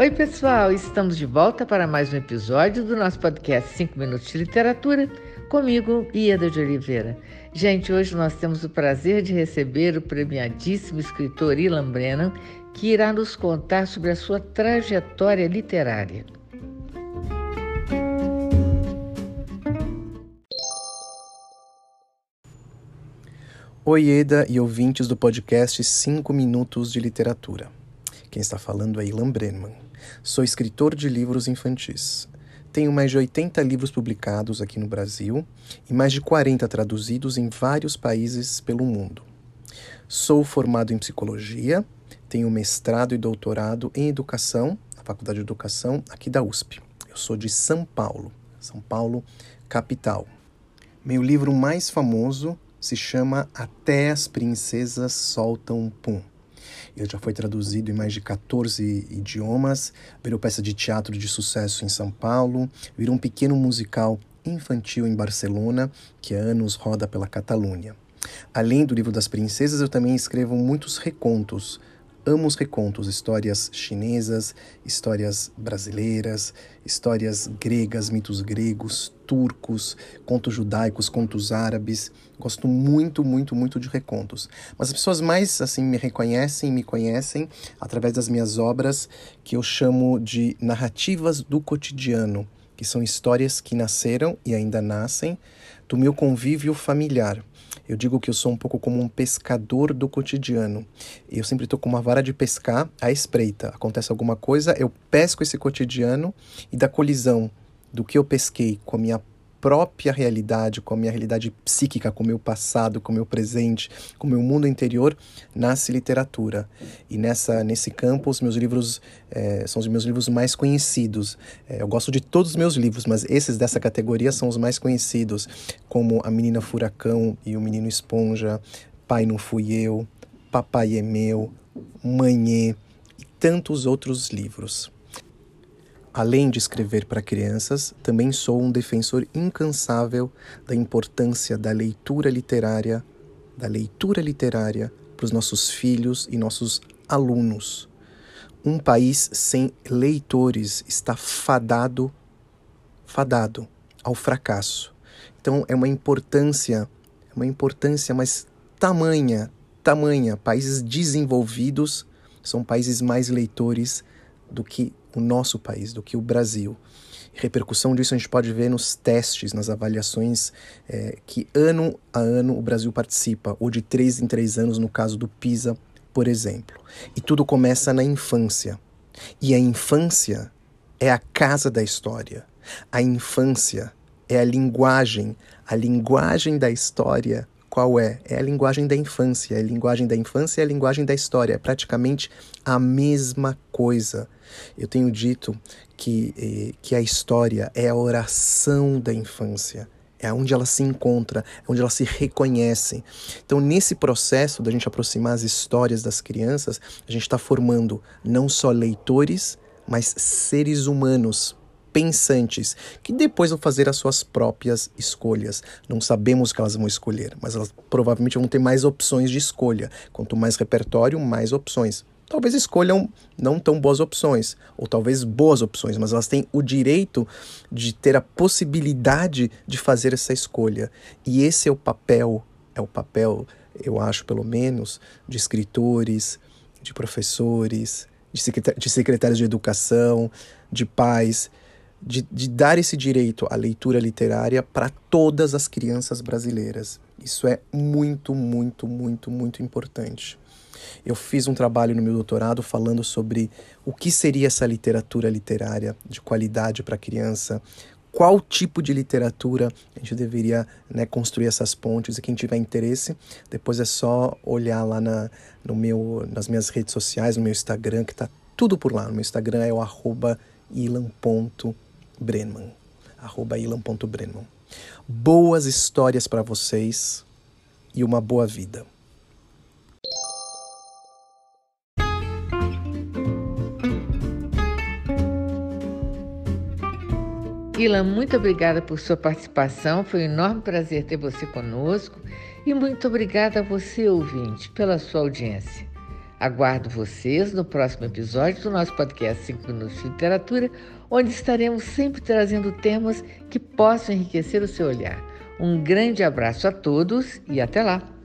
Oi, pessoal, estamos de volta para mais um episódio do nosso podcast 5 Minutos de Literatura, comigo, Ieda de Oliveira. Gente, hoje nós temos o prazer de receber o premiadíssimo escritor Ilan Brennan, que irá nos contar sobre a sua trajetória literária. Oi, Eda e ouvintes do podcast 5 Minutos de Literatura. Quem está falando é Ilan Brenman. Sou escritor de livros infantis. Tenho mais de 80 livros publicados aqui no Brasil e mais de 40 traduzidos em vários países pelo mundo. Sou formado em psicologia, tenho mestrado e doutorado em educação, na Faculdade de Educação aqui da USP. Eu sou de São Paulo, São Paulo, capital. Meu livro mais famoso se chama Até as Princesas Soltam Pum. Já foi traduzido em mais de 14 idiomas, virou peça de teatro de sucesso em São Paulo, virou um pequeno musical infantil em Barcelona, que há anos roda pela Catalunha. Além do livro das princesas, eu também escrevo muitos recontos amo os recontos, histórias chinesas, histórias brasileiras, histórias gregas, mitos gregos, turcos, contos judaicos, contos árabes. Gosto muito, muito, muito de recontos. Mas as pessoas mais assim me reconhecem, me conhecem através das minhas obras que eu chamo de narrativas do cotidiano, que são histórias que nasceram e ainda nascem do meu convívio familiar. Eu digo que eu sou um pouco como um pescador do cotidiano. Eu sempre estou com uma vara de pescar à espreita. Acontece alguma coisa, eu pesco esse cotidiano e da colisão do que eu pesquei com a minha própria realidade, com a minha realidade psíquica, com o meu passado, com o meu presente, com o meu mundo interior, nasce literatura. E nessa nesse campo, os meus livros é, são os meus livros mais conhecidos. É, eu gosto de todos os meus livros, mas esses dessa categoria são os mais conhecidos, como A Menina Furacão e O Menino Esponja, Pai Não Fui Eu, Papai é Meu, Manhê e tantos outros livros. Além de escrever para crianças, também sou um defensor incansável da importância da leitura literária, da leitura literária para os nossos filhos e nossos alunos. Um país sem leitores está fadado, fadado ao fracasso. Então é uma importância, é uma importância, mas tamanha, tamanha. Países desenvolvidos são países mais leitores do que o nosso país, do que o Brasil. repercussão disso a gente pode ver nos testes, nas avaliações é, que ano a ano o Brasil participa, ou de três em três anos, no caso do PISA, por exemplo. E tudo começa na infância. E a infância é a casa da história. A infância é a linguagem, a linguagem da história qual é? É a linguagem da infância. A linguagem da infância é a linguagem da história. É praticamente a mesma coisa. Eu tenho dito que, eh, que a história é a oração da infância. É onde ela se encontra, é onde ela se reconhece. Então, nesse processo da gente aproximar as histórias das crianças, a gente está formando não só leitores, mas seres humanos pensantes, que depois vão fazer as suas próprias escolhas. Não sabemos o que elas vão escolher, mas elas provavelmente vão ter mais opções de escolha. Quanto mais repertório, mais opções. Talvez escolham não tão boas opções, ou talvez boas opções, mas elas têm o direito de ter a possibilidade de fazer essa escolha. E esse é o papel, é o papel, eu acho pelo menos, de escritores, de professores, de secretários de educação, de pais, de, de dar esse direito à leitura literária para todas as crianças brasileiras. Isso é muito, muito, muito, muito importante. Eu fiz um trabalho no meu doutorado falando sobre o que seria essa literatura literária de qualidade para a criança, qual tipo de literatura a gente deveria né, construir essas pontes e quem tiver interesse depois é só olhar lá na, no meu, nas minhas redes sociais, no meu Instagram, que está tudo por lá. No meu Instagram é o arroba ilan.com Brenman, arroba ilan.brenman. Boas histórias para vocês e uma boa vida. Ilan, muito obrigada por sua participação. Foi um enorme prazer ter você conosco. E muito obrigada a você, ouvinte, pela sua audiência. Aguardo vocês no próximo episódio do nosso podcast 5 Minutos de Literatura, onde estaremos sempre trazendo temas que possam enriquecer o seu olhar. Um grande abraço a todos e até lá!